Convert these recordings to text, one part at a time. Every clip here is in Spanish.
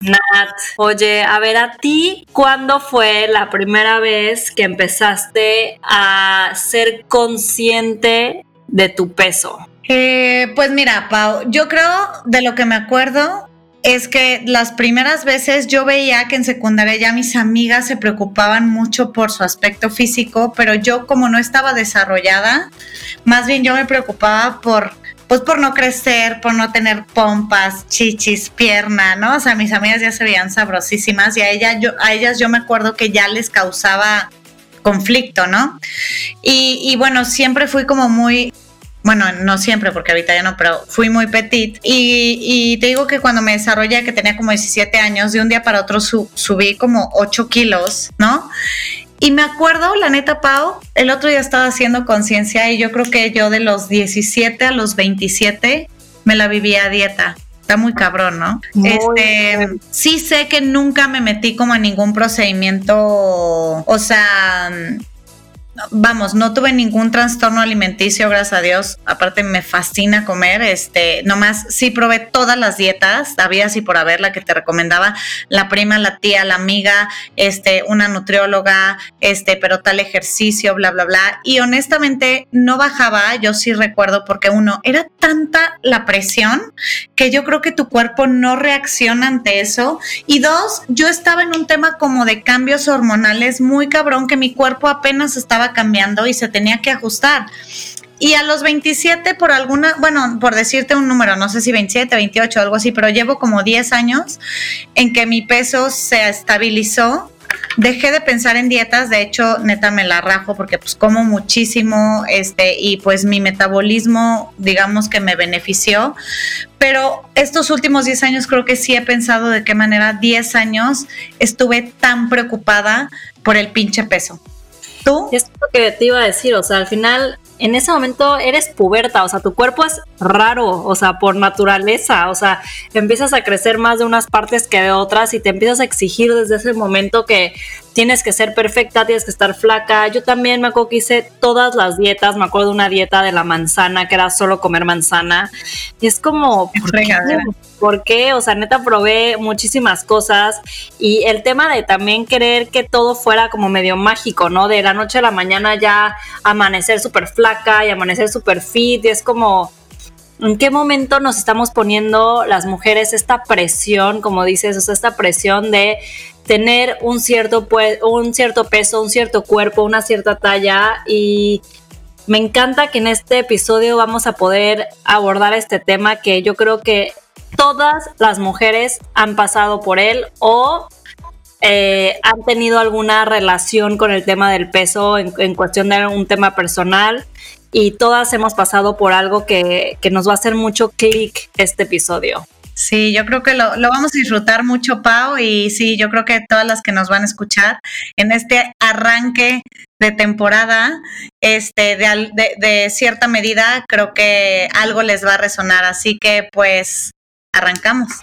Nat, oye, a ver, a ti, ¿cuándo fue la primera vez que empezaste a ser consciente de tu peso? Eh, pues mira, Pau, yo creo de lo que me acuerdo es que las primeras veces yo veía que en secundaria ya mis amigas se preocupaban mucho por su aspecto físico, pero yo como no estaba desarrollada, más bien yo me preocupaba por pues por no crecer, por no tener pompas, chichis, pierna, ¿no? O sea, mis amigas ya se veían sabrosísimas y a, ella, yo, a ellas yo me acuerdo que ya les causaba conflicto, ¿no? Y, y bueno, siempre fui como muy bueno, no siempre, porque ahorita ya no, pero fui muy petit. Y, te digo que cuando me desarrollé, que tenía como 17 años, de un día para otro subí como 8 kilos, ¿no? Y me acuerdo, la neta, Pau, el otro día estaba haciendo conciencia y yo creo que yo de los 17 a los 27 me la vivía a dieta. Está muy cabrón, ¿no? este, sí sé que nunca me metí como a ningún procedimiento, o sea, vamos, no tuve ningún trastorno alimenticio, gracias a Dios. Aparte me fascina comer, este, nomás sí probé todas las dietas, había así por haber la que te recomendaba la prima, la tía, la amiga, este, una nutrióloga, este, pero tal ejercicio, bla, bla, bla. Y honestamente no bajaba, yo sí recuerdo porque uno, era tanta la presión que yo creo que tu cuerpo no reacciona ante eso. Y dos, yo estaba en un tema como de cambios hormonales muy cabrón que mi cuerpo apenas estaba cambiando y se tenía que ajustar. Y a los 27, por alguna, bueno, por decirte un número, no sé si 27, 28, algo así, pero llevo como 10 años en que mi peso se estabilizó dejé de pensar en dietas, de hecho, neta me la rajo porque pues como muchísimo, este, y pues mi metabolismo, digamos que me benefició, pero estos últimos 10 años creo que sí he pensado de qué manera 10 años estuve tan preocupada por el pinche peso. ¿Tú? Es lo que te iba a decir, o sea, al final, en ese momento eres puberta, o sea, tu cuerpo es raro, o sea, por naturaleza, o sea, empiezas a crecer más de unas partes que de otras y te empiezas a exigir desde ese momento que tienes que ser perfecta, tienes que estar flaca. Yo también me acuerdo que hice todas las dietas, me acuerdo de una dieta de la manzana que era solo comer manzana y es como, ¿por qué? ¿Por qué? O sea, neta probé muchísimas cosas y el tema de también querer que todo fuera como medio mágico, ¿no? De la noche a la mañana ya amanecer súper flaca y amanecer súper fit y es como ¿En qué momento nos estamos poniendo las mujeres esta presión, como dices, o sea, esta presión de tener un cierto, un cierto peso, un cierto cuerpo, una cierta talla y me encanta que en este episodio vamos a poder abordar este tema que yo creo que todas las mujeres han pasado por él o eh, han tenido alguna relación con el tema del peso en, en cuestión de un tema personal y todas hemos pasado por algo que, nos va a hacer mucho clic este episodio. Sí, yo creo que lo, vamos a disfrutar mucho, Pau, y sí, yo creo que todas las que nos van a escuchar en este arranque de temporada, este, de, de, de cierta medida, creo que algo les va a resonar. Así que, pues, arrancamos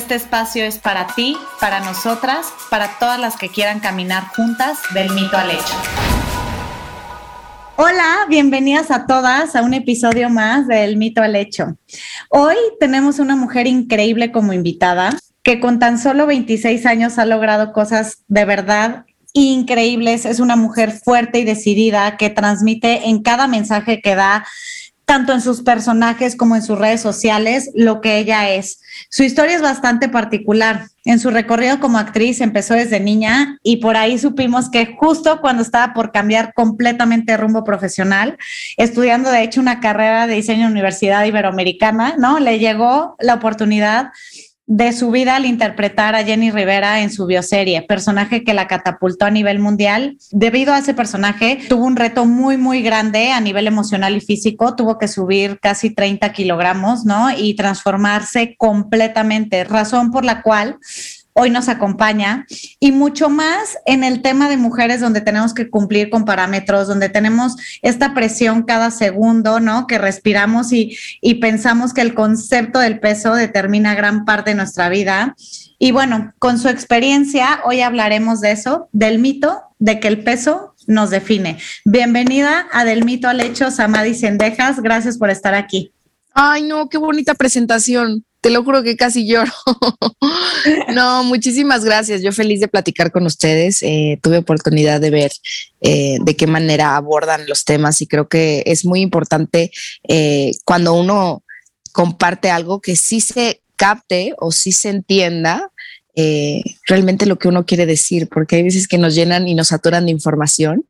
Este espacio es para ti, para nosotras, para todas las que quieran caminar juntas del mito al hecho. Hola, bienvenidas a todas a un episodio más del mito al hecho. Hoy tenemos una mujer increíble como invitada que con tan solo 26 años ha logrado cosas de verdad increíbles. Es una mujer fuerte y decidida que transmite en cada mensaje que da tanto en sus personajes como en sus redes sociales, lo que ella es. Su historia es bastante particular. En su recorrido como actriz empezó desde niña y por ahí supimos que justo cuando estaba por cambiar completamente rumbo profesional, estudiando de hecho una carrera de diseño en Universidad Iberoamericana, ¿no? Le llegó la oportunidad de su vida al interpretar a Jenny Rivera en su bioserie, personaje que la catapultó a nivel mundial. Debido a ese personaje, tuvo un reto muy, muy grande a nivel emocional y físico. Tuvo que subir casi 30 kilogramos, ¿no? Y transformarse completamente, razón por la cual hoy nos acompaña y mucho más en el tema de mujeres donde tenemos que cumplir con parámetros, donde tenemos esta presión cada segundo, ¿no? Que respiramos y, pensamos que el concepto del peso determina gran parte de nuestra vida. Y bueno, con su experiencia, hoy hablaremos de eso, del mito de que el peso nos define. Bienvenida a Del mito al hecho, Samadi Sendejas. Gracias por estar aquí. Ay, no, qué bonita presentación te lo juro que casi lloro. no, muchísimas gracias. Yo feliz de platicar con ustedes. Eh, tuve oportunidad de ver eh, de qué manera abordan los temas y creo que es muy importante eh, cuando uno comparte algo que sí se capte o sí se entienda realmente lo que uno quiere decir, porque hay veces que nos llenan y nos saturan de información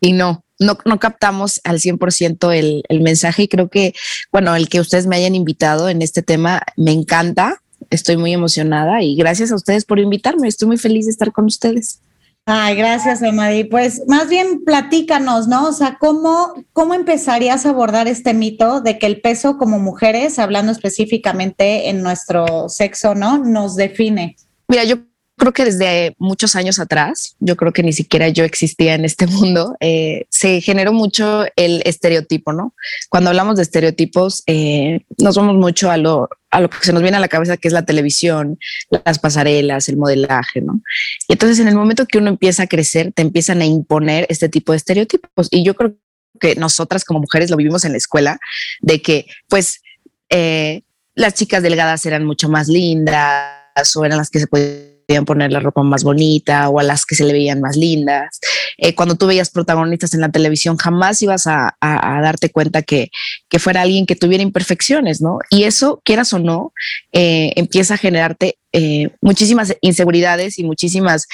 y no, no, no captamos al 100% el, el mensaje y creo que, bueno, el que ustedes me hayan invitado en este tema me encanta, estoy muy emocionada y gracias a ustedes por invitarme, estoy muy feliz de estar con ustedes. Ay, gracias, Amadi. Pues más bien platícanos, ¿no? O sea, ¿cómo, ¿cómo empezarías a abordar este mito de que el peso como mujeres, hablando específicamente en nuestro sexo, ¿no? Nos define. Mira, yo creo que desde muchos años atrás, yo creo que ni siquiera yo existía en este mundo, eh, se generó mucho el estereotipo, ¿no? Cuando hablamos de estereotipos, eh, nos vamos mucho a lo, a lo que se nos viene a la cabeza, que es la televisión, las pasarelas, el modelaje, ¿no? Y entonces en el momento que uno empieza a crecer, te empiezan a imponer este tipo de estereotipos. Y yo creo que nosotras como mujeres lo vivimos en la escuela, de que pues eh, las chicas delgadas eran mucho más lindas o eran las que se podían poner la ropa más bonita o a las que se le veían más lindas. Eh, cuando tú veías protagonistas en la televisión, jamás ibas a, darte cuenta que, fuera alguien que tuviera imperfecciones, ¿no? Y eso, quieras o no, eh, empieza a generarte eh, muchísimas inseguridades y muchísimas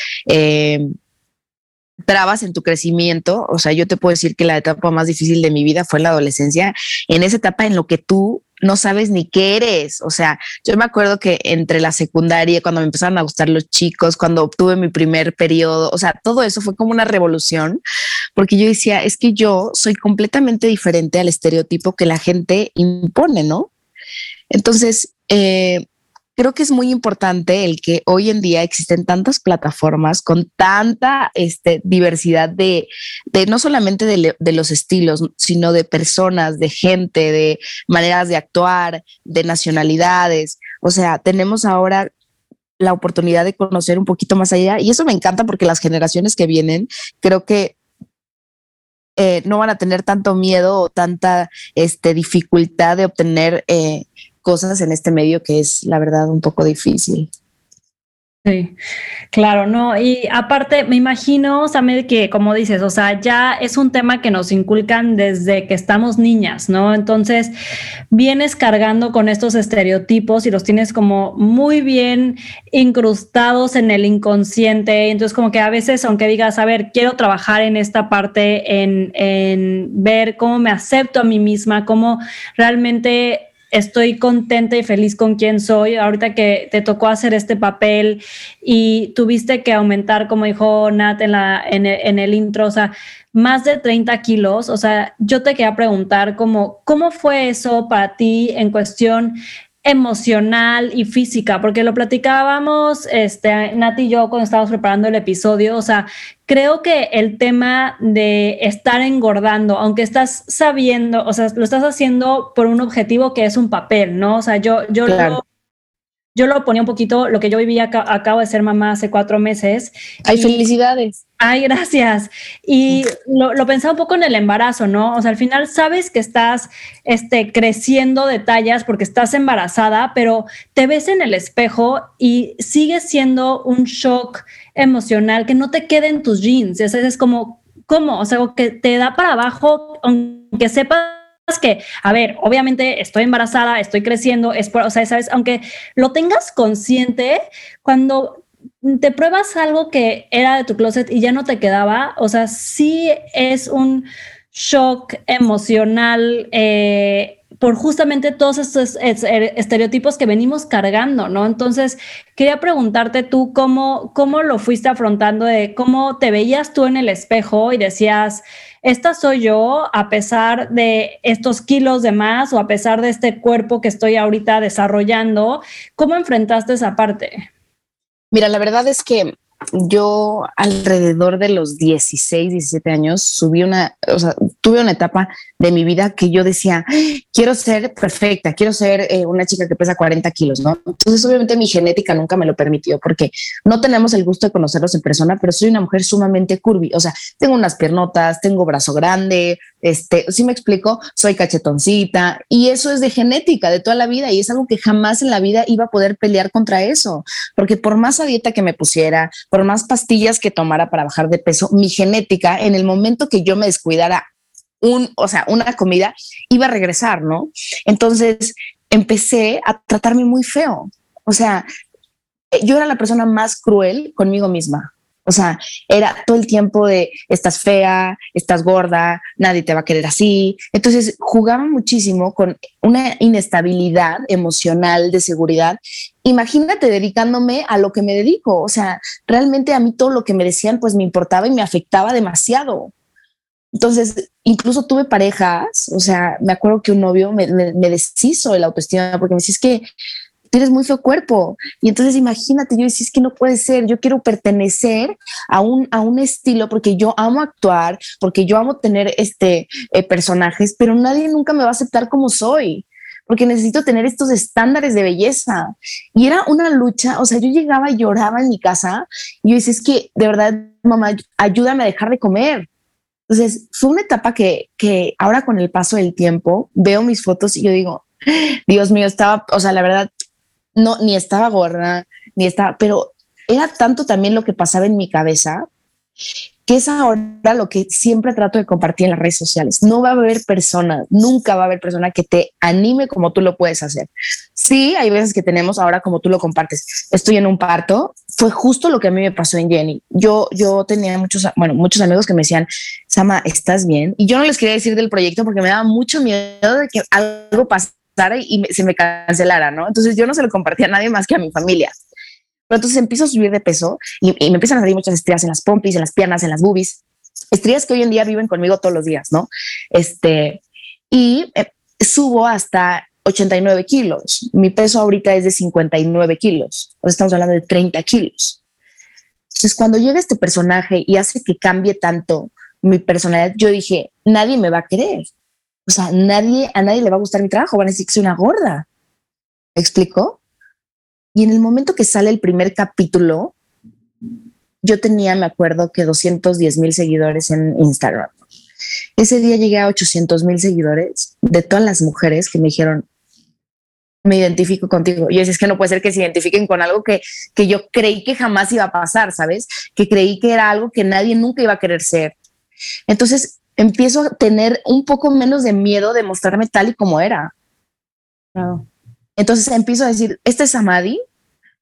trabas en tu crecimiento. O sea, yo te puedo decir que la etapa más difícil de mi vida fue la adolescencia, en esa etapa en lo que tú no sabes ni qué eres. O sea, yo me acuerdo que entre la secundaria, cuando me empezaron a gustar los chicos, cuando obtuve mi primer periodo, o sea, todo eso fue como una revolución, porque yo decía, es que yo soy completamente diferente al estereotipo que la gente impone, ¿no? Entonces, eh, creo que es muy importante el que hoy en día existen tantas plataformas con tanta este, diversidad de, no solamente de, los estilos, sino de personas, de gente, de maneras de actuar, de nacionalidades. O sea, tenemos ahora la oportunidad de conocer un poquito más allá y eso me encanta porque las generaciones que vienen creo que eh, no van a tener tanto miedo o tanta este, dificultad de obtener eh, cosas en este medio que es la verdad un poco difícil. Sí, claro, no. Y aparte, me imagino, Samuel, que como dices, o sea, ya es un tema que nos inculcan desde que estamos niñas, ¿no? Entonces, vienes cargando con estos estereotipos y los tienes como muy bien incrustados en el inconsciente. Entonces, como que a veces, aunque digas, a ver, quiero trabajar en esta parte, en, en ver cómo me acepto a mí misma, cómo realmente estoy contenta y feliz con quien soy. Ahorita que te tocó hacer este papel y tuviste que aumentar, como dijo Nat en, la, en, el, intro, o sea, más de 30 kilos. O sea, yo te quería preguntar cómo, cómo fue eso para ti en cuestión emocional y física, porque lo platicábamos, este, Nati y yo cuando estábamos preparando el episodio, o sea, creo que el tema de estar engordando, aunque estás sabiendo, o sea, lo estás haciendo por un objetivo que es un papel, ¿no? O sea, yo, yo lo yo lo ponía un poquito, lo que yo vivía, acabo de ser mamá hace cuatro meses. Ay, felicidades. Ay, gracias. Y lo, lo, pensaba un poco en el embarazo, ¿no? O sea, al final sabes que estás este, creciendo de tallas porque estás embarazada, pero te ves en el espejo y sigue siendo un shock emocional que no te quede en tus jeans. O es como, ¿cómo? O sea, que te da para abajo, aunque sepas que, a ver, obviamente estoy embarazada, estoy creciendo, es o sea, sabes, aunque lo tengas consciente, cuando te pruebas algo que era de tu closet y ya no te quedaba, o sea, sí es un shock emocional eh, por justamente todos estos er, estereotipos que venimos cargando, ¿no? Entonces, quería preguntarte tú cómo, cómo lo fuiste afrontando, de cómo te veías tú en el espejo y decías, esta soy yo a pesar de estos kilos de más o a pesar de este cuerpo que estoy ahorita desarrollando. ¿Cómo enfrentaste esa parte? Mira, la verdad es que yo alrededor de los 16, 17 años subí una, o sea, tuve una etapa de mi vida que yo decía, quiero ser perfecta, quiero ser eh, una chica que pesa 40 kilos, ¿no? Entonces, obviamente mi genética nunca me lo permitió porque no tenemos el gusto de conocerlos en persona, pero soy una mujer sumamente curvy, o sea, tengo unas piernotas, tengo brazo grande, este, si me explico, soy cachetoncita y eso es de genética de toda la vida y es algo que jamás en la vida iba a poder pelear contra eso, porque por más dieta que me pusiera, por más pastillas que tomara para bajar de peso, mi genética en el momento que yo me descuidara un, o sea, una comida, iba a regresar, ¿no? Entonces empecé a tratarme muy feo. O sea, yo era la persona más cruel conmigo misma. O sea, era todo el tiempo de estás fea, estás gorda, nadie te va a querer así. Entonces jugaba muchísimo con una inestabilidad emocional de seguridad. Imagínate dedicándome a lo que me dedico. O sea, realmente a mí todo lo que me decían pues me importaba y me afectaba demasiado. Entonces, incluso tuve parejas, o sea, me acuerdo que un novio me, deshizo de la autoestima porque me decía, es que tienes muy feo cuerpo. Y entonces imagínate, yo decía, es que no puede ser, yo quiero pertenecer a un, a un estilo porque yo amo actuar, porque yo amo tener este, eh, personajes, pero nadie nunca me va a aceptar como soy porque necesito tener estos estándares de belleza. Y era una lucha, o sea, yo llegaba y lloraba en mi casa y yo decía, que de verdad, mamá, ayúdame a dejar de comer. Entonces, fue una etapa que, que ahora con el paso del tiempo veo mis fotos y yo digo, Dios mío, estaba, o sea, la verdad, no, ni estaba gorda, ni estaba, pero era tanto también lo que pasaba en mi cabeza que es ahora lo que siempre trato de compartir en las redes sociales. No va a haber persona, nunca va a haber persona que te anime como tú lo puedes hacer. Sí, hay veces que tenemos ahora como tú lo compartes. Estoy en un parto. Fue justo lo que a mí me pasó en Jenny. Yo, yo tenía muchos, bueno, muchos amigos que me decían, Sama, ¿estás bien? Y yo no les quería decir del proyecto porque me daba mucho miedo de que algo pasara y se me cancelara, ¿no? Entonces yo no se lo compartía a nadie más que a mi familia. Pero entonces empiezo a subir de peso y, me empiezan a salir muchas estrías en las pompis, en las piernas, en las boobies. Estrías que hoy en día viven conmigo todos los días, ¿no? Este, y eh, subo hasta 89 kilos. Mi peso ahorita es de 59 kilos. O estamos hablando de 30 kilos. Entonces, cuando llega este personaje y hace que cambie tanto mi personalidad, yo dije, nadie me va a querer. O sea, nadie, a nadie le va a gustar mi trabajo, van a decir que soy una gorda. ¿Me explico? Y en el momento que sale el primer capítulo, yo tenía, me acuerdo, que 210 mil seguidores en Instagram. Ese día llegué a 800 mil seguidores de todas las mujeres que me dijeron, me identifico contigo. Y es que no puede ser que se identifiquen con algo que, que yo creí que jamás iba a pasar, ¿sabes? Que creí que era algo que nadie nunca iba a querer ser. Entonces empiezo a tener un poco menos de miedo de mostrarme tal y como era. Entonces empiezo a decir, este es Amadi.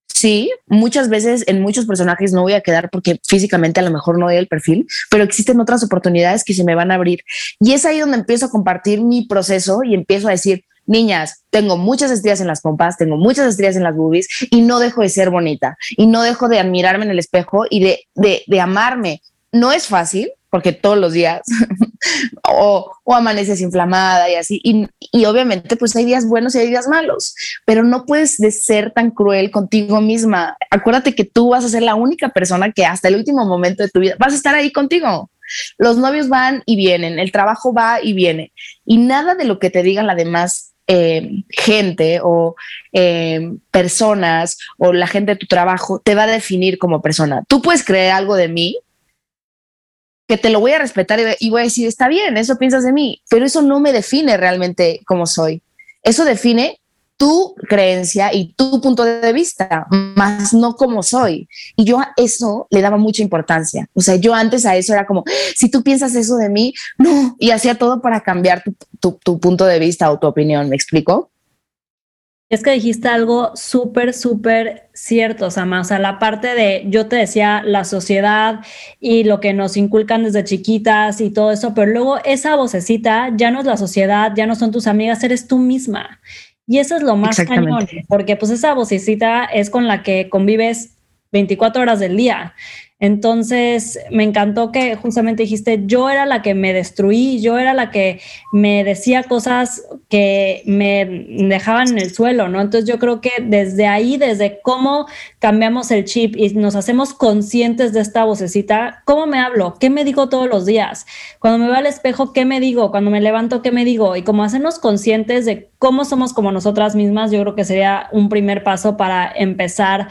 Sí, muchas veces en muchos personajes no voy a quedar porque físicamente a lo mejor no doy el perfil, pero existen otras oportunidades que se me van a abrir. Y es ahí donde empiezo a compartir mi proceso y empiezo a decir, niñas, tengo muchas estrellas en las pompas, tengo muchas estrellas en las boobies y no dejo de ser bonita y no dejo de admirarme en el espejo y de, de, de amarme. No es fácil, porque todos los días o, o, amaneces inflamada y así. Y, y, obviamente pues hay días buenos y hay días malos, pero no puedes de ser tan cruel contigo misma. Acuérdate que tú vas a ser la única persona que hasta el último momento de tu vida vas a estar ahí contigo. Los novios van y vienen, el trabajo va y viene y nada de lo que te digan la demás eh, gente o eh, personas o la gente de tu trabajo te va a definir como persona. Tú puedes creer algo de mí, que te lo voy a respetar y voy a decir, está bien, eso piensas de mí, pero eso no me define realmente como soy. Eso define tu creencia y tu punto de vista, más no como soy. Y yo a eso le daba mucha importancia. O sea, yo antes a eso era como, si tú piensas eso de mí, no, y hacía todo para cambiar tu, tu, punto de vista o tu opinión, ¿me explico? Es que dijiste algo súper, súper cierto, Sama. O sea, la parte de, yo te decía, la sociedad y lo que nos inculcan desde chiquitas y todo eso, pero luego esa vocecita ya no es la sociedad, ya no son tus amigas, eres tú misma. Y eso es lo más cañón, porque pues esa vocecita es con la que convives 24 horas del día. Entonces, me encantó que justamente dijiste, yo era la que me destruí, yo era la que me decía cosas que me dejaban en el suelo, ¿no? Entonces, yo creo que desde ahí, desde cómo cambiamos el chip y nos hacemos conscientes de esta vocecita, ¿cómo me hablo? ¿Qué me digo todos los días? Cuando me veo al espejo, ¿qué me digo? Cuando me levanto, ¿qué me digo? Y como hacernos conscientes de cómo somos como nosotras mismas, yo creo que sería un primer paso para empezar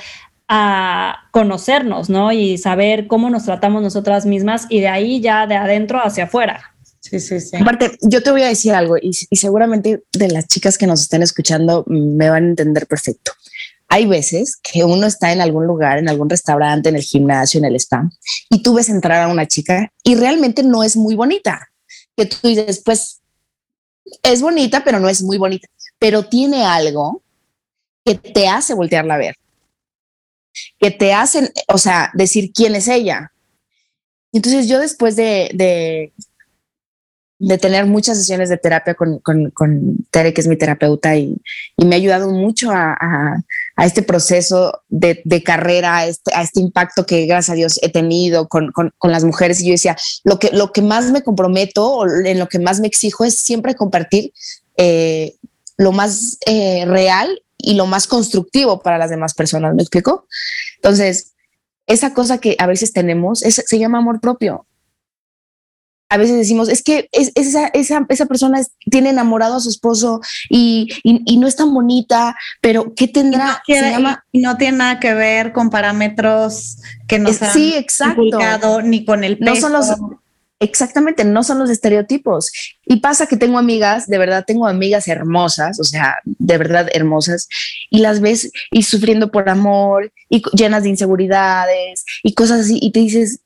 a conocernos, ¿no? Y saber cómo nos tratamos nosotras mismas y de ahí ya de adentro hacia afuera. Sí, sí, sí. Aparte, yo te voy a decir algo y, seguramente de las chicas que nos están escuchando me van a entender perfecto. Hay veces que uno está en algún lugar, en algún restaurante, en el gimnasio, en el spa, y tú ves entrar a una chica y realmente no es muy bonita. Que tú dices, pues es bonita, pero no es muy bonita, pero tiene algo que te hace voltearla a ver que te hacen, o sea, decir quién es ella. Entonces yo después de, de, tener muchas sesiones de terapia con, con, Tere, que es mi terapeuta, y, me ha ayudado mucho a, este proceso de, carrera, a este, a este, impacto que gracias a Dios he tenido con, las mujeres. Y yo decía, lo que, lo que más me comprometo o en lo que más me exijo es siempre compartir eh, lo más eh, real y lo más constructivo para las demás personas. ¿Me explico? Entonces, esa cosa que a veces tenemos se llama amor propio. A veces decimos, es que esa, esa, esa, persona tiene enamorado a su esposo y, no es tan bonita, pero ¿qué tendrá? Y no, tiene nada que ver con parámetros que nos han sí, exacto. ni con el peso. No son los, Exactamente, no son los estereotipos. Y pasa que tengo amigas, de verdad tengo amigas hermosas, o sea, de verdad hermosas, y las ves y sufriendo por amor y llenas de inseguridades y cosas así, y te dices,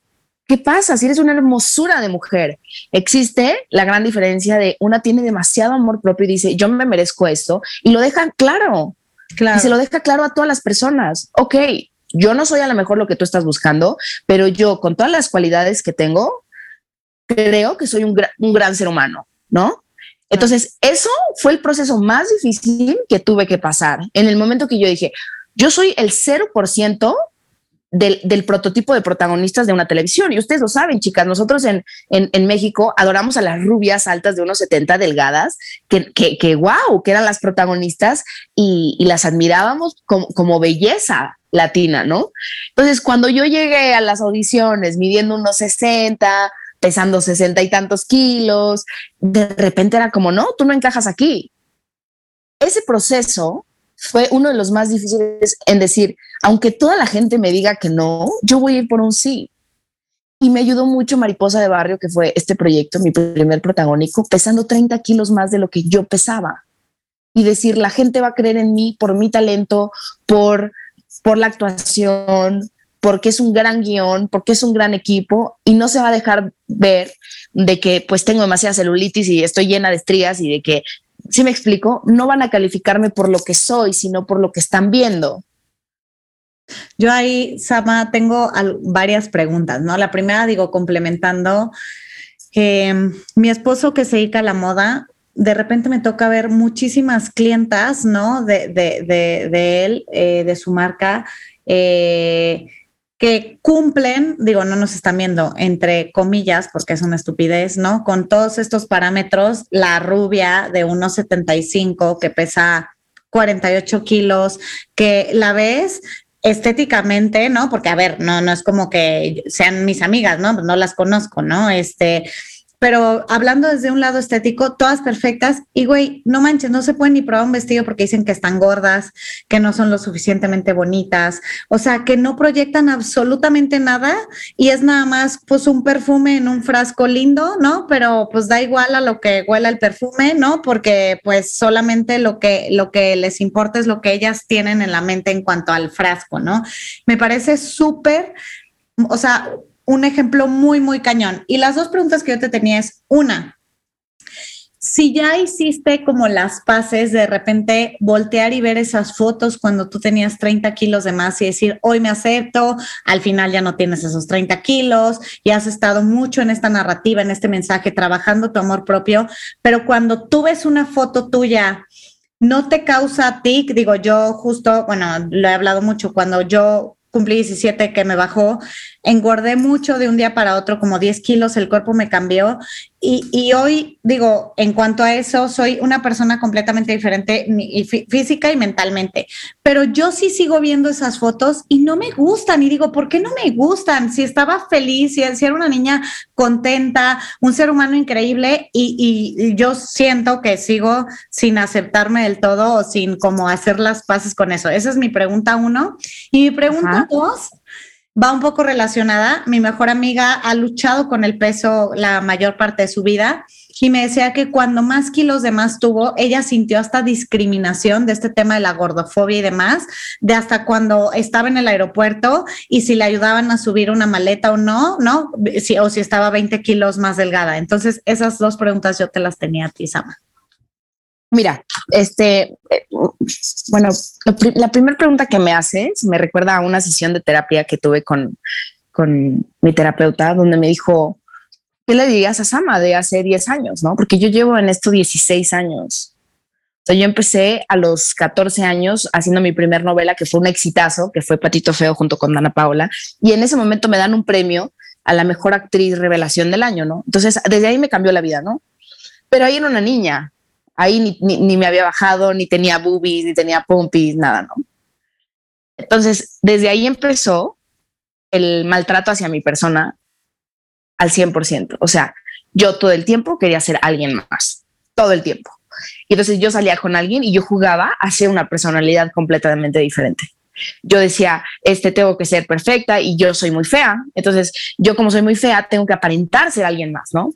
¿qué pasa? Si eres una hermosura de mujer, existe la gran diferencia de una tiene demasiado amor propio y dice, yo me merezco esto, y lo dejan claro. Claro. Y se lo deja claro a todas las personas. Ok, yo no soy a lo mejor lo que tú estás buscando, pero yo con todas las cualidades que tengo, creo que soy un, gran ser humano, ¿no? Entonces, eso fue el proceso más difícil que tuve que pasar. En el momento que yo dije, yo soy el 0% del, del, prototipo de protagonistas de una televisión. Y ustedes lo saben, chicas, nosotros en, en, México adoramos a las rubias altas de unos 70 delgadas, que, que, que wow, que eran las protagonistas y, y las admirábamos como, como, belleza latina, ¿no? Entonces, cuando yo llegué a las audiciones midiendo unos 60, pesando sesenta y tantos kilos, de repente era como, no, tú no encajas aquí. Ese proceso fue uno de los más difíciles en decir, aunque toda la gente me diga que no, yo voy a ir por un sí. Y me ayudó mucho Mariposa de Barrio, que fue este proyecto, mi primer protagónico, pesando 30 kilos más de lo que yo pesaba. Y decir, la gente va a creer en mí por mi talento, por, por la actuación, porque es un gran guion, porque es un gran equipo y no se va a dejar ver de que pues tengo demasiada celulitis y estoy llena de estrías y de que, si me explico, no van a calificarme por lo que soy, sino por lo que están viendo. Yo ahí, Sama, tengo varias preguntas, ¿no? La primera, digo, complementando, eh, mi esposo que se dedica a la moda, de repente me toca ver muchísimas clientas, ¿no? De, él, eh, de su marca, eh, que cumplen, digo, no nos están viendo entre comillas, porque es una estupidez, ¿no? Con todos estos parámetros, la rubia de 1,75 que pesa 48 kilos, que la ves estéticamente, ¿no? Porque, a ver, no, no es como que sean mis amigas, ¿no? No las conozco, ¿no? Este, pero hablando desde un lado estético, todas perfectas. Y güey, no manches, no se pueden ni probar un vestido porque dicen que están gordas, que no son lo suficientemente bonitas, o sea, que no proyectan absolutamente nada y es nada más pues un perfume en un frasco lindo, ¿no? Pero pues da igual a lo que huela el perfume, ¿no? Porque pues solamente lo que, lo que les importa es lo que ellas tienen en la mente en cuanto al frasco, ¿no? Me parece súper, o sea, un ejemplo muy, muy cañón. Y las dos preguntas que yo te tenía es, una, si ya hiciste como las paces de repente voltear y ver esas fotos cuando tú tenías 30 kilos de más y decir, hoy me acepto, al final ya no tienes esos 30 kilos y has estado mucho en esta narrativa, en este mensaje, trabajando tu amor propio, pero cuando tú ves una foto tuya, no te causa tic, digo yo justo, bueno, lo he hablado mucho, cuando yo cumplí 17 que me bajó, engordé mucho de un día para otro, como 10 kilos, el cuerpo me cambió y, hoy digo, en cuanto a eso, soy una persona completamente diferente física y mentalmente, pero yo sí sigo viendo esas fotos y no me gustan y digo, ¿por qué no me gustan? Si estaba feliz, si, si era una niña contenta, un ser humano increíble y, y, yo siento que sigo sin aceptarme del todo o sin como hacer las paces con eso. Esa es mi pregunta uno. Y mi pregunta dos va un poco relacionada. Mi mejor amiga ha luchado con el peso la mayor parte de su vida y me decía que cuando más kilos de más tuvo, ella sintió hasta discriminación de este tema de la gordofobia y demás, de hasta cuando estaba en el aeropuerto y si le ayudaban a subir una maleta o no, ¿no? Si, o si estaba 20 kilos más delgada. Entonces, esas dos preguntas yo te las tenía a ti, Sama. Mira, este, bueno, la primera pregunta que me haces me recuerda a una sesión de terapia que tuve con, con mi terapeuta, donde me dijo, ¿qué le dirías a Sama de hace 10 años? ¿no? Porque yo llevo en esto 16 años. O sea, yo empecé a los 14 años haciendo mi primer novela, que fue un exitazo, que fue Patito Feo junto con Dana Paola. Y en ese momento me dan un premio a la mejor actriz revelación del año, ¿no? Entonces, desde ahí me cambió la vida, ¿no? Pero ahí era una niña, Ahí ni, me había bajado, ni tenía boobies, ni tenía pompis, nada, ¿no? Entonces, desde ahí empezó el maltrato hacia mi persona al 100%. O sea, yo todo el tiempo quería ser alguien más, todo el tiempo. Y entonces yo salía con alguien y yo jugaba a ser una personalidad completamente diferente. Yo decía, este tengo que ser perfecta y yo soy muy fea. Entonces, yo como soy muy fea, tengo que aparentar ser alguien más, ¿no?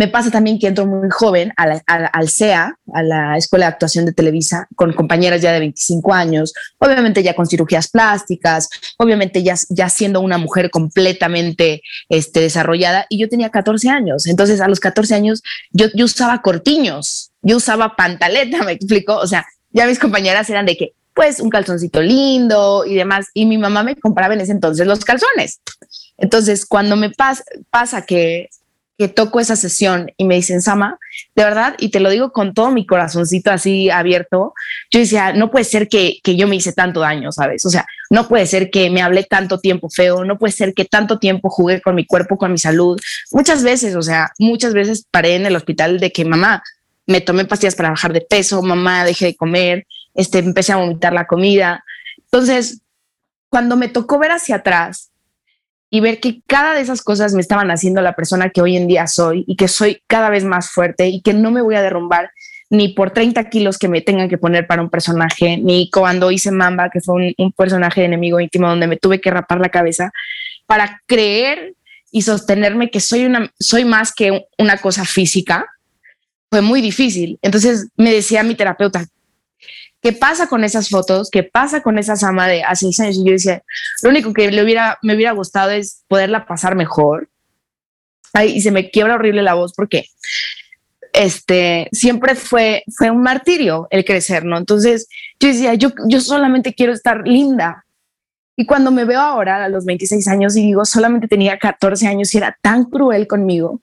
Me pasa también que entro muy joven al CEA, a la Escuela de Actuación de Televisa, con compañeras ya de 25 años, obviamente ya con cirugías plásticas, obviamente ya, ya siendo una mujer completamente este, desarrollada, y yo tenía 14 años. Entonces, a los 14 años, yo, usaba cortiños, yo usaba pantaleta, me explico. O sea, ya mis compañeras eran de que, pues, un calzoncito lindo y demás, y mi mamá me compraba en ese entonces los calzones. Entonces, cuando me pasa que que toco esa sesión y me dicen, Sama, de verdad, y te lo digo con todo mi corazoncito así abierto, yo decía, no puede ser que, que yo me hice tanto daño, ¿sabes? O sea, no puede ser que me hablé tanto tiempo feo, no puede ser que tanto tiempo jugué con mi cuerpo, con mi salud. Muchas veces, o sea, muchas veces paré en el hospital de que mamá, me tomé pastillas para bajar de peso, mamá, dejé de comer, este, empecé a vomitar la comida. Entonces, cuando me tocó ver hacia atrás y ver que cada de esas cosas me estaban haciendo la persona que hoy en día soy y que soy cada vez más fuerte y que no me voy a derrumbar ni por 30 kilos que me tengan que poner para un personaje, ni cuando hice Mamba, que fue un, personaje de enemigo íntimo donde me tuve que rapar la cabeza para creer y sostenerme que soy, una, soy más que una cosa física, fue muy difícil. Entonces me decía mi terapeuta, ¿Qué pasa con esas fotos? ¿Qué pasa con esa Sama de hace seis años? Y yo decía, lo único que le hubiera, me hubiera gustado es poderla pasar mejor. Ay, y se me quiebra horrible la voz porque este siempre fue, fue un martirio el crecer, ¿no? Entonces yo decía, yo, yo solamente quiero estar linda. Y cuando me veo ahora a los 26 años y digo, solamente tenía 14 años y era tan cruel conmigo,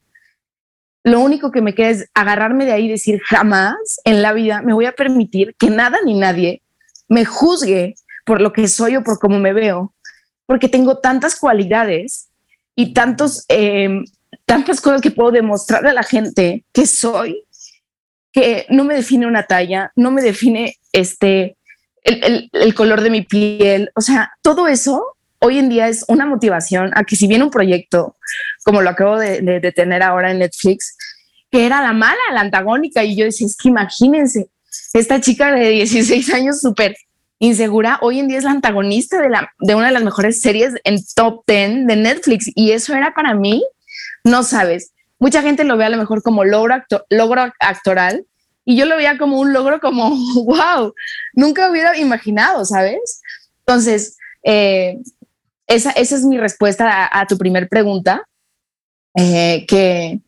lo único que me queda es agarrarme de ahí y decir, jamás en la vida me voy a permitir que nada ni nadie me juzgue por lo que soy o por cómo me veo, porque tengo tantas cualidades y tantos, em, tantas cosas que puedo demostrarle a la gente que soy, que no me define una talla, no me define este, el color de mi piel, o sea, todo eso hoy en día es una motivación a que si viene un proyecto, como lo acabo de, tener ahora en Netflix, que era la mala, la antagónica, y yo decía, es que imagínense, esta chica de 16 años súper insegura, hoy en día es la antagonista de, la, de una de las mejores series en top 10 de Netflix, y eso era para mí, no sabes, mucha gente lo ve a lo mejor como logro, logro actoral, y yo lo veía como un logro como, wow, nunca hubiera imaginado, ¿sabes? Entonces, eh, esa, esa es mi respuesta a, tu primer pregunta, eh, que,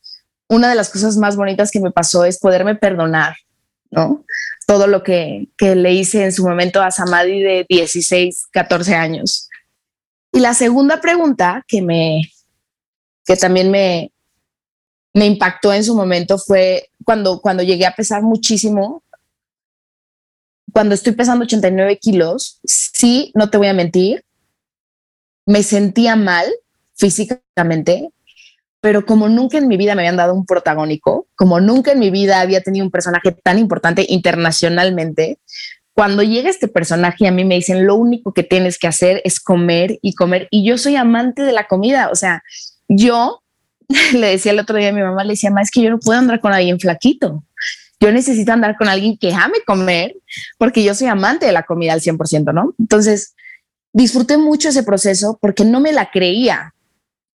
una de las cosas más bonitas que me pasó es poderme perdonar, ¿no? Todo lo que, que le hice en su momento a Samadhi de 16, 14 años. Y la segunda pregunta que me, que también me, me impactó en su momento fue cuando, cuando llegué a pesar muchísimo. Cuando estoy pesando 89 kilos, sí, no te voy a mentir, me sentía mal físicamente, pero como nunca en mi vida me habían dado un protagónico, como nunca en mi vida había tenido un personaje tan importante internacionalmente, cuando llega este personaje a mí me dicen, lo único que tienes que hacer es comer y comer, y yo soy amante de la comida, o sea, yo le decía el otro día a mi mamá, le decía, mamá, es que yo no puedo andar con alguien flaquito. Yo necesito andar con alguien que ame comer porque yo soy amante de la comida al 100%, ¿no? Entonces, disfruté mucho ese proceso porque no me la creía.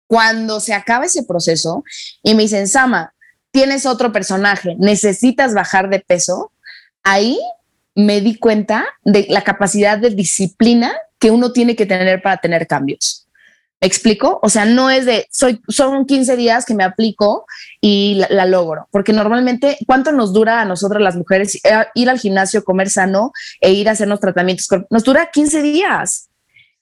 Cuando se acaba ese proceso y me dicen, Sama, tienes otro personaje, necesitas bajar de peso, ahí me di cuenta de la capacidad de disciplina que uno tiene que tener para tener cambios explico? O sea, no es de, soy, son 15 días que me aplico y la, logro, porque normalmente, ¿cuánto nos dura a nosotros las mujeres eh, ir al gimnasio, comer sano e ir a hacernos tratamientos? Nos dura 15 días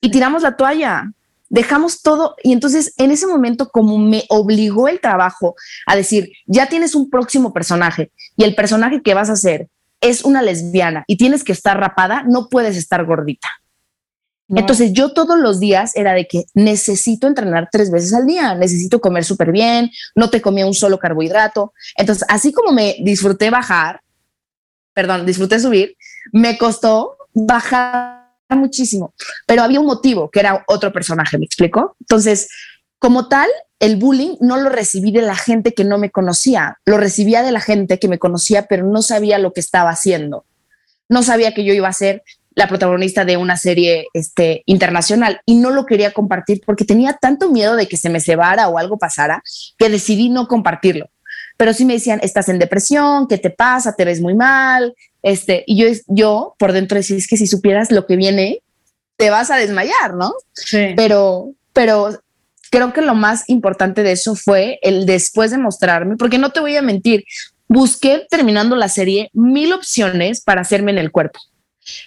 y tiramos la toalla, dejamos todo y entonces en ese momento como me obligó el trabajo a decir, ya tienes un próximo personaje y el personaje que vas a hacer es una lesbiana y tienes que estar rapada, no puedes estar gordita. Entonces yo todos los días era de que necesito entrenar tres veces al día, necesito comer súper bien, no te comía un solo carbohidrato. Entonces, así como me disfruté bajar, perdón, disfruté subir, me costó bajar muchísimo, pero había un motivo que era otro personaje, ¿me explico? Entonces, como tal, el bullying no lo recibí de la gente que no me conocía, lo recibía de la gente que me conocía, pero no sabía lo que estaba haciendo. No sabía que yo iba a ser la protagonista de una serie este, internacional y no lo quería compartir porque tenía tanto miedo de que se me cebara o algo pasara que decidí no compartirlo. Pero sí me decían, estás en depresión, ¿qué te pasa? Te ves muy mal. Este, y yo, yo por dentro decía, es que si supieras lo que viene, te vas a desmayar, ¿no? Sí. Pero, pero creo que lo más importante de eso fue el después de mostrarme, porque no te voy a mentir, busqué terminando la serie mil opciones para hacerme en el cuerpo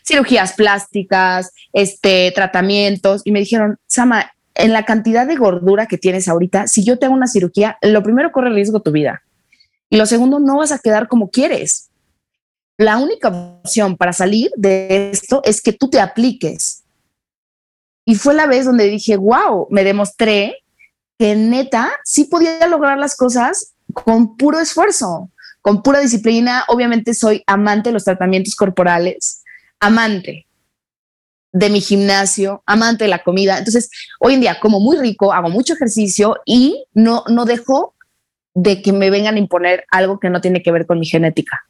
cirugías plásticas, este, tratamientos, y me dijeron, Sama, en la cantidad de gordura que tienes ahorita, si yo te hago una cirugía, lo primero corre riesgo tu vida. Y lo segundo, no vas a quedar como quieres. La única opción para salir de esto es que tú te apliques. Y fue la vez donde dije, wow, me demostré que neta sí podía lograr las cosas con puro esfuerzo, con pura disciplina. Obviamente soy amante de los tratamientos corporales amante de mi gimnasio, amante de la comida. Entonces, hoy en día como muy rico, hago mucho ejercicio y no, no dejo de que me vengan a imponer algo que no tiene que ver con mi genética.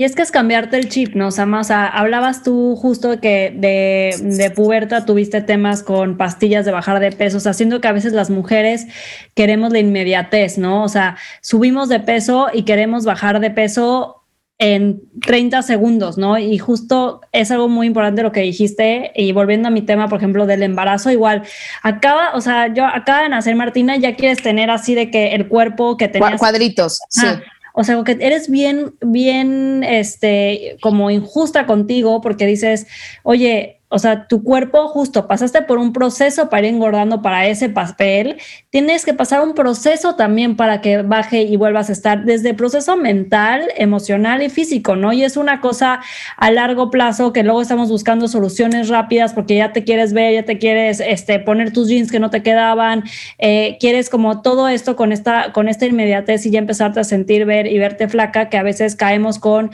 Y es que es cambiarte el chip, ¿no? O sea, hablabas tú justo que de, de, puberta tuviste temas con pastillas de bajar de peso, o sea, haciendo que a veces las mujeres queremos la inmediatez, ¿no? O sea, subimos de peso y queremos bajar de peso en 30 segundos, ¿no? Y justo es algo muy importante lo que dijiste y volviendo a mi tema, por ejemplo, del embarazo, igual, acaba, o sea, yo acaba de nacer Martina, ya quieres tener así de que el cuerpo que tenías... Cuadritos, sí. O sea, que eres bien, bien, este, como injusta contigo porque dices, oye, o sea, tu cuerpo justo pasaste por un proceso para ir engordando para ese papel. Tienes que pasar un proceso también para que baje y vuelvas a estar desde el proceso mental, emocional y físico, ¿no? Y es una cosa a largo plazo que luego estamos buscando soluciones rápidas porque ya te quieres ver, ya te quieres este, poner tus jeans que no te quedaban, eh, quieres como todo esto con esta, con esta inmediatez y ya empezarte a sentir, ver y verte flaca, que a veces caemos con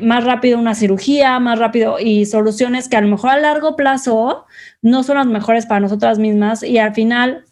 más rápido una cirugía, más rápido y soluciones que a lo mejor largo plazo no son las mejores para nosotras mismas y al final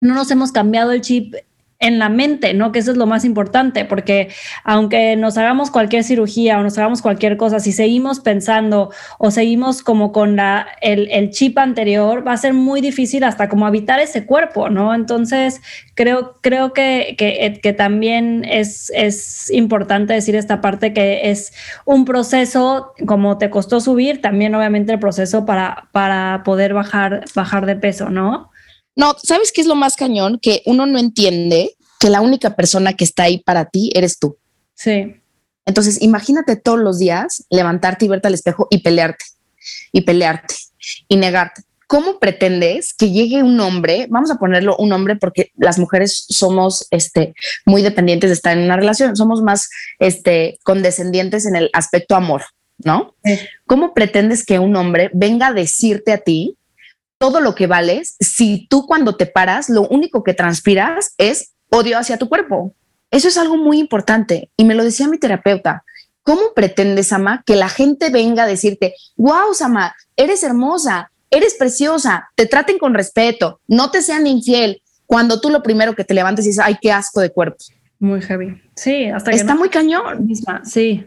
no nos hemos cambiado el chip en la mente, ¿no? Que eso es lo más importante, porque aunque nos hagamos cualquier cirugía o nos hagamos cualquier cosa, si seguimos pensando o seguimos como con la, el, chip anterior, va a ser muy difícil hasta como habitar ese cuerpo, ¿no? Entonces, creo, creo que, que, que también es, es importante decir esta parte que es un proceso, como te costó subir, también obviamente el proceso para, para poder bajar, bajar de peso, ¿no? No, ¿sabes qué es lo más cañón? Que uno no entiende que la única persona que está ahí para ti eres tú. Sí. Entonces, imagínate todos los días levantarte y verte al espejo y pelearte, y pelearte, y negarte. ¿Cómo pretendes que llegue un hombre? Vamos a ponerlo un hombre porque las mujeres somos este, muy dependientes de estar en una relación, somos más este, condescendientes en el aspecto amor, ¿no? ¿Cómo pretendes que un hombre venga a decirte a ti todo lo que vales si tú cuando te paras lo único que transpiras es odio hacia tu cuerpo? Eso es algo muy importante y me lo decía mi terapeuta. ¿Cómo pretendes, Sama, que la gente venga a decirte, wow, Sama, eres hermosa, eres preciosa, te traten con respeto, no te sean infiel, cuando tú lo primero que te levantes dices, ay, qué asco de cuerpo. Muy heavy. Sí, hasta que está muy cañón. Misma, sí.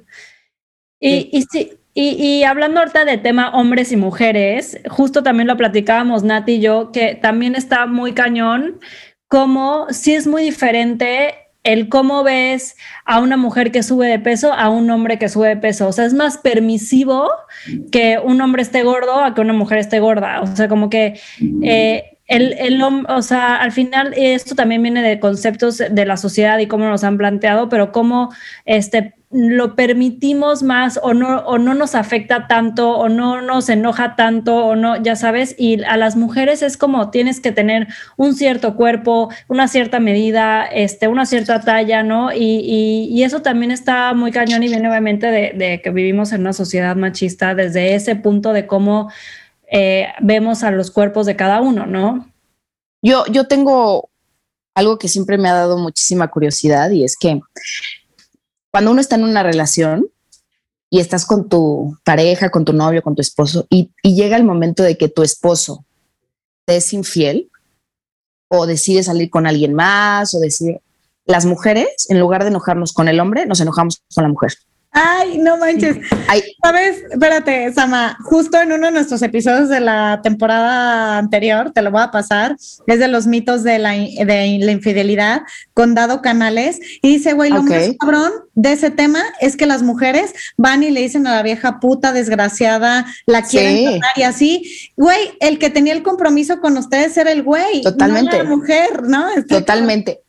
Y, y sí, y, y, hablando ahorita de tema hombres y mujeres, justo también lo platicábamos Nati y yo, que también está muy cañón, como si es muy diferente el cómo ves a una mujer que sube de peso a un hombre que sube de peso. O sea, es más permisivo que un hombre esté gordo a que una mujer esté gorda. O sea, como que eh, el, el, o sea, al final esto también viene de conceptos de la sociedad y cómo nos han planteado, pero cómo este lo permitimos más o no, o no nos afecta tanto o no nos enoja tanto o no, ya sabes, y a las mujeres es como tienes que tener un cierto cuerpo, una cierta medida, este, una cierta talla, ¿no? Y, y, eso también está muy cañón y viene obviamente de, que vivimos en una sociedad machista desde ese punto de cómo eh, vemos a los cuerpos de cada uno, ¿no? Yo, yo tengo algo que siempre me ha dado muchísima curiosidad y es que cuando uno está en una relación y estás con tu pareja, con tu novio, con tu esposo, y, llega el momento de que tu esposo te es infiel o decide salir con alguien más o decide... Las mujeres, en lugar de enojarnos con el hombre, nos enojamos con la mujer. Ay, no manches. Sabes, espérate, Sama, justo en uno de nuestros episodios de la temporada anterior, te lo voy a pasar, es de los mitos de la, de la infidelidad con Dado Canales, y dice, güey, lo más cabrón de ese tema es que las mujeres van y le dicen a la vieja puta desgraciada, la quieren y así, güey, el que tenía el compromiso con ustedes era el güey, totalmente, la mujer, ¿no? totalmente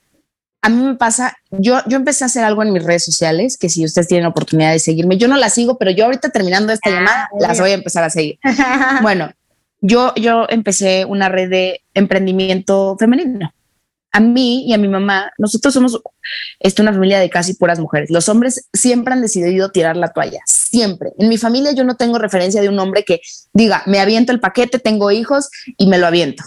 a mí me pasa, yo, yo empecé a hacer algo en mis redes sociales, que si ustedes tienen oportunidad de seguirme, yo no las sigo, pero yo ahorita terminando esta ah, llamada, las voy a empezar a seguir. bueno, yo, yo empecé una red de emprendimiento femenino. A mí y a mi mamá, nosotros somos este, una familia de casi puras mujeres. Los hombres siempre han decidido tirar la toalla, siempre. En mi familia yo no tengo referencia de un hombre que diga, me aviento el paquete, tengo hijos y me lo aviento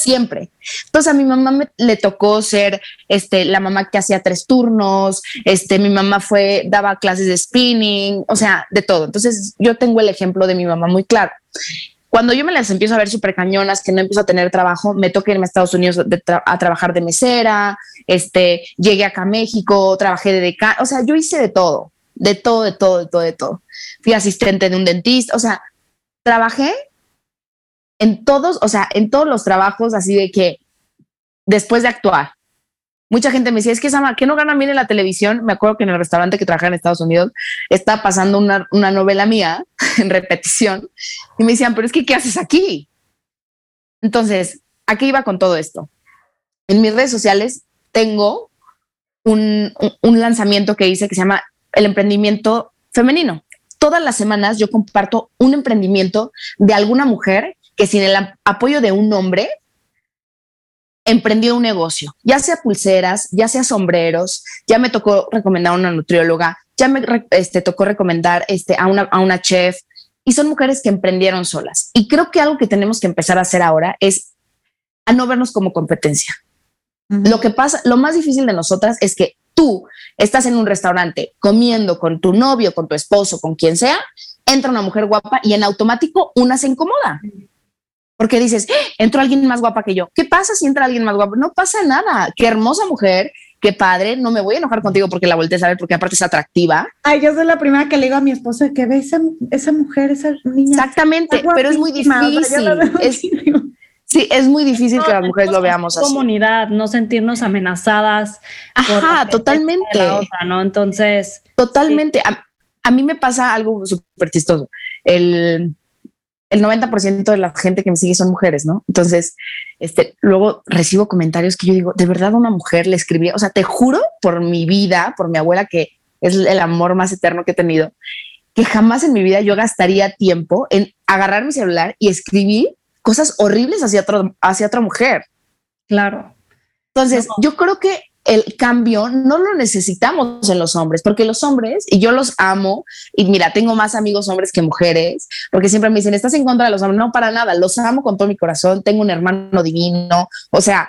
siempre. Entonces a mi mamá me, le tocó ser este, la mamá que hacía tres turnos, este, mi mamá fue, daba clases de spinning, o sea, de todo. Entonces yo tengo el ejemplo de mi mamá muy claro. Cuando yo me las empiezo a ver súper cañonas, que no empiezo a tener trabajo, me toca irme a Estados Unidos a trabajar de mesera, este, llegué acá a México, trabajé de decano, o sea, yo hice de todo, de todo, de todo, de todo, de todo. Fui asistente de un dentista, o sea, trabajé en todos, o sea, en todos los trabajos, así de que después de actuar, mucha gente me decía, es que Sama, ¿qué no ganan bien en la televisión? Me acuerdo que en el restaurante que trabajaba en Estados Unidos estaba pasando una, una novela mía en repetición y me decían, pero es que, ¿qué haces aquí? Entonces, ¿a qué iba con todo esto? En mis redes sociales tengo un, un lanzamiento que hice que se llama el emprendimiento femenino. Todas las semanas yo comparto un emprendimiento de alguna mujer que sin el apoyo de un hombre emprendió un negocio, ya sea pulseras, ya sea sombreros, ya me tocó recomendar a una nutrióloga, ya me este, tocó recomendar este, a, una, a una chef, y son mujeres que emprendieron solas. Y creo que algo que tenemos que empezar a hacer ahora es a no vernos como competencia. Lo que pasa, lo más difícil de nosotras es que tú estás en un restaurante comiendo con tu novio, con tu esposo, con quien sea, entra una mujer guapa y en automático una se incomoda. Porque dices, ¡Ah! entró alguien más guapa que yo. ¿Qué pasa si entra alguien más guapo? No pasa nada. Qué hermosa mujer, qué padre. No me voy a enojar contigo porque la volteé a ver, porque aparte es atractiva. Ay, yo soy la primera que le digo a mi esposo que ve esa, esa mujer, esa niña. Exactamente, pero es muy difícil. sí, es muy difícil que las mujeres lo veamos así. Comunidad, no sentirnos amenazadas. Ajá, totalmente. ¿no? Entonces. Totalmente. A, a, mí me pasa algo súper chistoso. El el 90% de la gente que me sigue son mujeres, ¿no? Entonces, este, luego recibo comentarios que yo digo, de verdad una mujer le escribía, o sea, te juro por mi vida, por mi abuela, que es el amor más eterno que he tenido, que jamás en mi vida yo gastaría tiempo en agarrar mi celular y escribir cosas horribles hacia, otro, hacia otra mujer. Claro. Entonces, yo creo que el cambio no lo necesitamos en los hombres, porque los hombres, y yo los amo, y mira, tengo más amigos hombres que mujeres, porque siempre me dicen, estás en contra de los hombres, no para nada, los amo con todo mi corazón, tengo un hermano divino, o sea,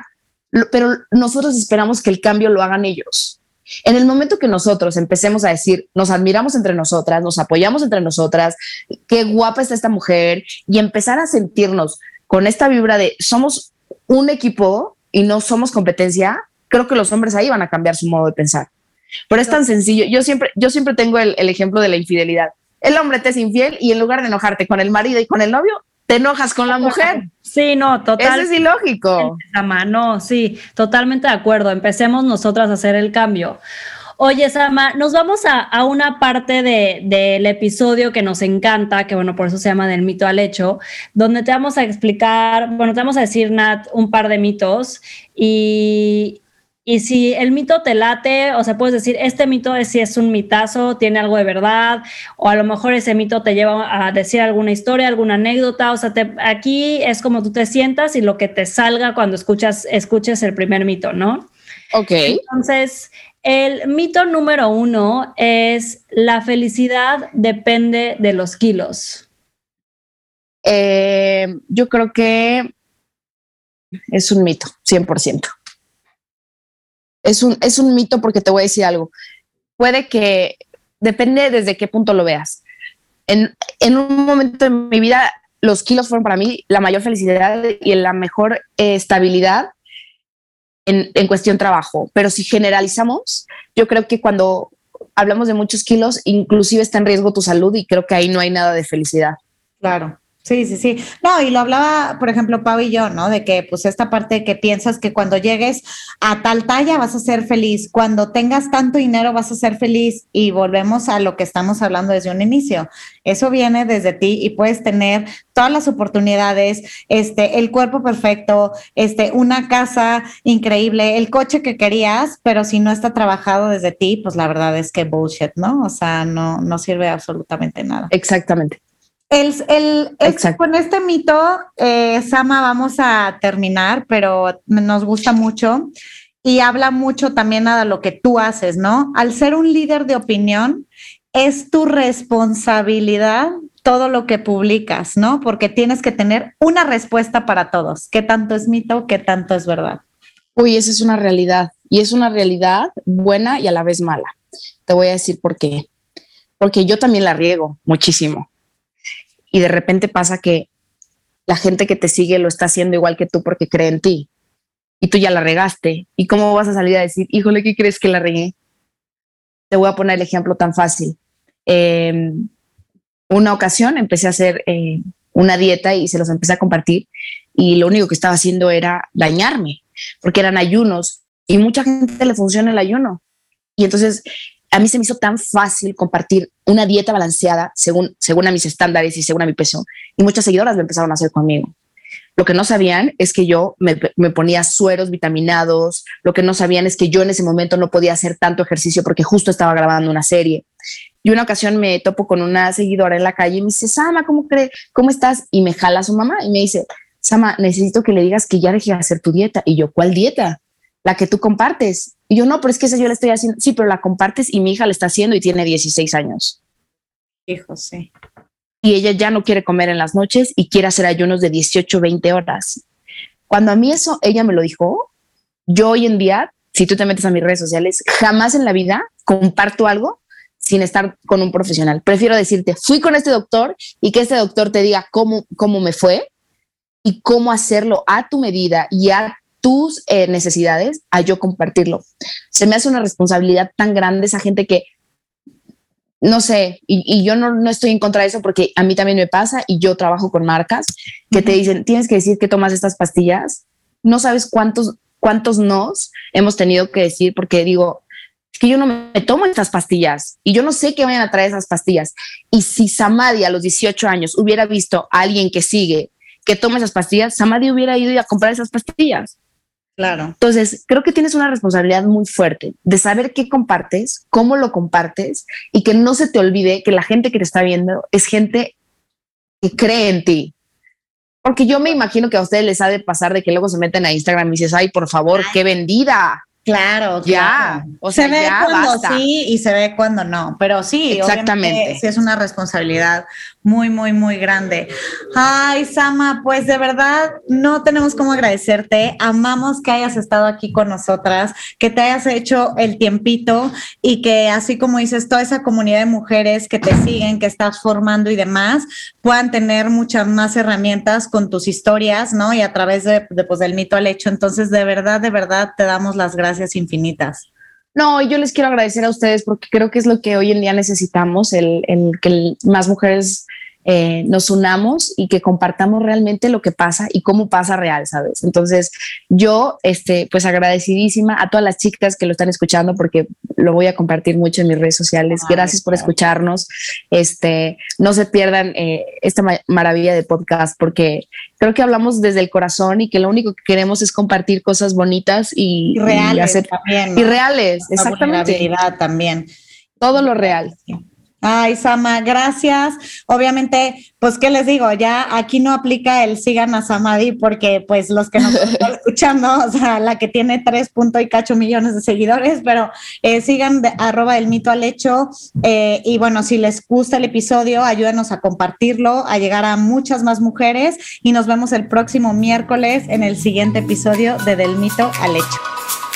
pero nosotros esperamos que el cambio lo hagan ellos. En el momento que nosotros empecemos a decir, nos admiramos entre nosotras, nos apoyamos entre nosotras, qué guapa está esta mujer, y empezar a sentirnos con esta vibra de somos un equipo y no somos competencia, creo que los hombres ahí van a cambiar su modo de pensar. Pero es tan sencillo. Yo siempre, yo siempre tengo el, ejemplo de la infidelidad. El hombre te es infiel y en lugar de enojarte con el marido y con el novio, te enojas con la mujer. Sí, no, total. Eso es ilógico. No, sí, totalmente de acuerdo. Empecemos nosotras a hacer el cambio. Oye, Sama, nos vamos a, una parte del episodio que nos encanta, que bueno, por eso se llama del mito al hecho, donde te vamos a explicar, bueno, te vamos a decir, Nat, un par de mitos y, y si el mito te late, o sea, puedes decir, este mito es si es un mitazo, tiene algo de verdad, o a lo mejor ese mito te lleva a decir alguna historia, alguna anécdota, o sea, aquí es como tú te sientas y lo que te salga cuando escuchas, escuches el primer mito, ¿no? Ok. Entonces, el mito número uno es la felicidad depende de los kilos. Eh, yo creo que es un mito, 100% es un, es un mito porque te voy a decir algo. Puede que, depende desde qué punto lo veas. En, en un momento de mi vida, los kilos fueron para mí la mayor felicidad y la mejor eh, estabilidad en, en cuestión trabajo. Pero si generalizamos, yo creo que cuando hablamos de muchos kilos, inclusive está en riesgo tu salud y creo que ahí no hay nada de felicidad. Claro. Sí, sí, sí. No, y lo hablaba, por ejemplo, Pau y yo, ¿no? De que pues esta parte que piensas que cuando llegues a tal talla vas a ser feliz, cuando tengas tanto dinero vas a ser feliz y volvemos a lo que estamos hablando desde un inicio. Eso viene desde ti y puedes tener todas las oportunidades, este, el cuerpo perfecto, este, una casa increíble, el coche que querías, pero si no está trabajado desde ti, pues la verdad es que bullshit, ¿no? O sea, no, no sirve absolutamente nada. Exactamente. El, el, con este mito, eh, Sama, vamos a terminar, pero nos gusta mucho y habla mucho también de lo que tú haces, ¿no? Al ser un líder de opinión, es tu responsabilidad todo lo que publicas, ¿no? Porque tienes que tener una respuesta para todos. ¿Qué tanto es mito? ¿Qué tanto es verdad? Uy, esa es una realidad y es una realidad buena y a la vez mala. Te voy a decir por qué. Porque yo también la riego muchísimo y de repente pasa que la gente que te sigue lo está haciendo igual que tú porque cree en ti y tú ya la regaste. ¿Y cómo vas a salir a decir, híjole, ¿qué crees que la regué? Te voy a poner el ejemplo tan fácil. Em, una ocasión empecé a hacer eh, una dieta y se los empecé a compartir y lo único que estaba haciendo era dañarme porque eran ayunos y mucha gente le funciona el ayuno. Y entonces a mí se me hizo tan fácil compartir una dieta balanceada según, según a mis estándares y según a mi peso. Y muchas seguidoras lo empezaron a hacer conmigo. Lo que no sabían es que yo me, ponía sueros vitaminados. Lo que no sabían es que yo en ese momento no podía hacer tanto ejercicio porque justo estaba grabando una serie. Y una ocasión me topo con una seguidora en la calle y me dice, Sama, ¿cómo cree? ¿Cómo estás? Y me jala a su mamá y me dice, Sama, necesito que le digas que ya dejé de hacer tu dieta. Y yo, ¿cuál dieta? La que tú compartes. Y yo, no, pero es que esa yo la estoy haciendo. Sí, pero la compartes y mi hija la está haciendo y tiene 16 años. Hijo, sí. Y ella ya no quiere comer en las noches y quiere hacer ayunos de 18, 20 horas. Cuando a mí eso, ella me lo dijo, yo hoy en día, si tú te metes a mis redes sociales, jamás en la vida comparto algo sin estar con un profesional. Prefiero decirte, fui con este doctor y que este doctor te diga cómo, cómo me fue y cómo hacerlo a tu medida y a tus eh, necesidades a yo compartirlo. Se me hace una responsabilidad tan grande esa gente que, no sé, y, yo no, estoy en contra de eso porque a mí también me pasa y yo trabajo con marcas que te dicen, tienes que decir que tomas estas pastillas. No sabes cuántos, cuántos nos hemos tenido que decir porque digo, es que yo no me tomo estas pastillas y yo no sé qué vayan a traer esas pastillas. Y si Samadhi a los 18 años hubiera visto a alguien que sigue, que toma esas pastillas, Samadhi hubiera ido a comprar esas pastillas. Claro. Entonces, creo que tienes una responsabilidad muy fuerte de saber qué compartes, cómo lo compartes y que no se te olvide que la gente que te está viendo es gente que cree en ti. Porque yo me imagino que a ustedes les ha de pasar de que luego se meten a Instagram y dices, ay, por favor, qué vendida. Claro, ya. O sea, se ve cuando sí y se ve cuando no, pero sí, exactamente. Sí es una responsabilidad muy, muy, muy grande. Ay, Sama, pues de verdad no tenemos cómo agradecerte. Amamos que hayas estado aquí con nosotras, que te hayas hecho el tiempito y que así como dices, toda esa comunidad de mujeres que te siguen, que estás formando y demás, puedan tener muchas más herramientas con tus historias, ¿no? Y a través de, pues, del mito al hecho. Entonces, de verdad, de verdad, te damos las gracias infinitas. No, yo les quiero agradecer a ustedes porque creo que es lo que hoy en día necesitamos, el, el que más mujeres eh, nos unamos y que compartamos realmente lo que pasa y cómo pasa real, ¿sabes? Entonces, yo, este, pues agradecidísima a todas las chicas que lo están escuchando porque lo voy a compartir mucho en mis redes sociales. Gracias por escucharnos. Este, no se pierdan eh, esta maravilla de podcast porque creo que hablamos desde el corazón y que lo único que queremos es compartir cosas bonitas y, reales también, y reales, exactamente. también. Todo lo real. Ay, Sama, gracias. Obviamente, pues, ¿qué les digo? Ya aquí no aplica el sigan a Samadi porque, pues, los que nos están escuchando, o sea, la que tiene tres punto y cacho millones de seguidores, pero eh, sigan de, arroba el mito al hecho. Eh, y bueno, si les gusta el episodio, ayúdenos a compartirlo, a llegar a muchas más mujeres y nos vemos el próximo miércoles en el siguiente episodio de Del mito al hecho.